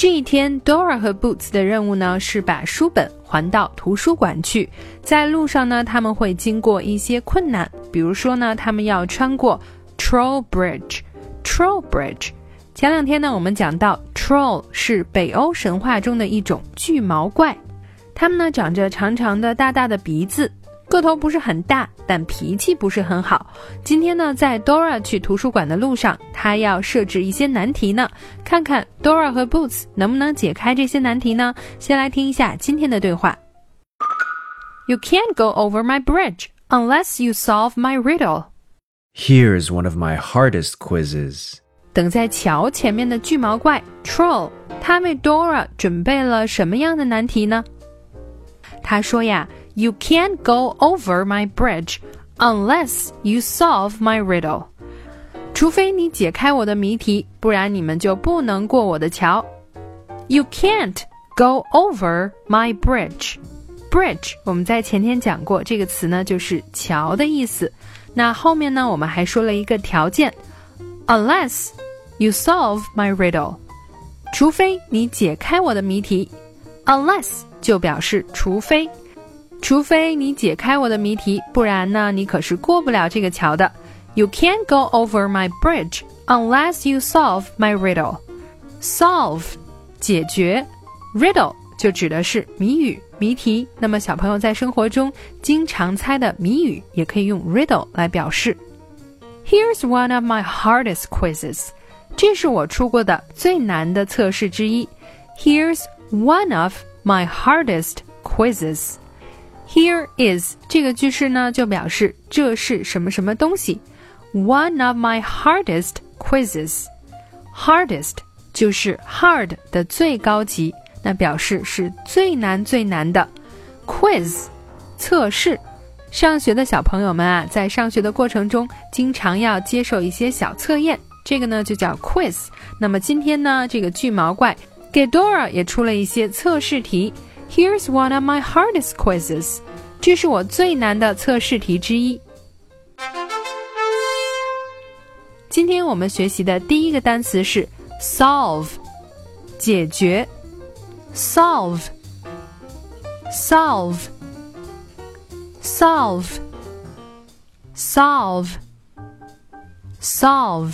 这一天，Dora 和 Boots 的任务呢是把书本还到图书馆去。在路上呢，他们会经过一些困难，比如说呢，他们要穿过 Troll Bridge。Troll Bridge。前两天呢，我们讲到 Troll 是北欧神话中的一种巨毛怪，它们呢长着长长的、大大的鼻子。个头不是很大，但脾气不是很好。今天呢，在 Dora 去图书馆的路上，她要设置一些难题呢，看看 Dora 和 Boots 能不能解开这些难题呢？先来听一下今天的对话。You can't go over my bridge unless you solve my riddle。Here's one of my hardest quizzes. 等在桥前面的巨毛怪 Troll，他为 Dora 准备了什么样的难题呢？他说呀。You can't go over my bridge unless you solve my riddle。除非你解开我的谜题，不然你们就不能过我的桥。You can't go over my bridge。Bridge 我们在前天讲过，这个词呢就是桥的意思。那后面呢，我们还说了一个条件，unless you solve my riddle。除非你解开我的谜题，unless 就表示除非。除非你解开我的谜题，不然呢，你可是过不了这个桥的。You can't go over my bridge unless you solve my riddle. Solve 解决，riddle 就指的是谜语、谜题。那么小朋友在生活中经常猜的谜语，也可以用 riddle 来表示。Here's one of my hardest quizzes. 这是我出过的最难的测试之一。Here's one of my hardest quizzes. Here is 这个句式呢，就表示这是什么什么东西。One of my hardest quizzes. Hardest 就是 hard 的最高级，那表示是最难最难的。Quiz 测试。上学的小朋友们啊，在上学的过程中，经常要接受一些小测验，这个呢就叫 quiz。那么今天呢，这个巨毛怪给 Dora 也出了一些测试题。Here's one of my hardest quizzes. 这是我最难的测试题之一。今天我们学习的第一个单词是 solve，解决。solve，solve，solve，solve，solve。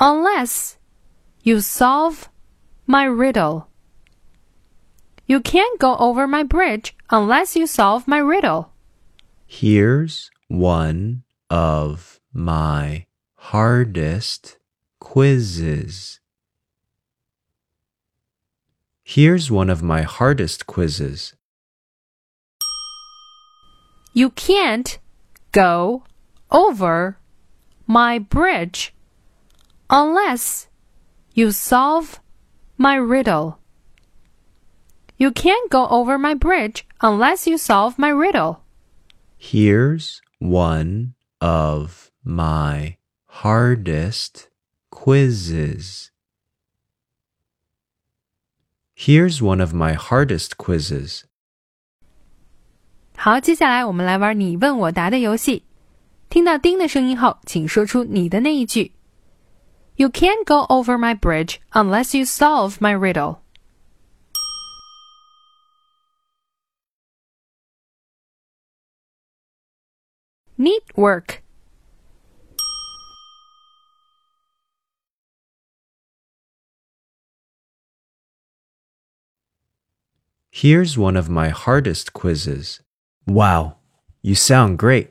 unless you solve my riddle. You can't go over my bridge unless you solve my riddle. Here's one of my hardest quizzes. Here's one of my hardest quizzes. You can't go over my bridge unless you solve my riddle. You can't go over my bridge unless you solve my riddle. Here's one of my hardest quizzes. Here's one of my hardest quizzes. 好，接下来我们来玩你问我答的游戏。听到叮的声音后，请说出你的那一句。 You can't go over my bridge unless you solve my riddle. Neat work. Here's one of my hardest quizzes. Wow, you sound great.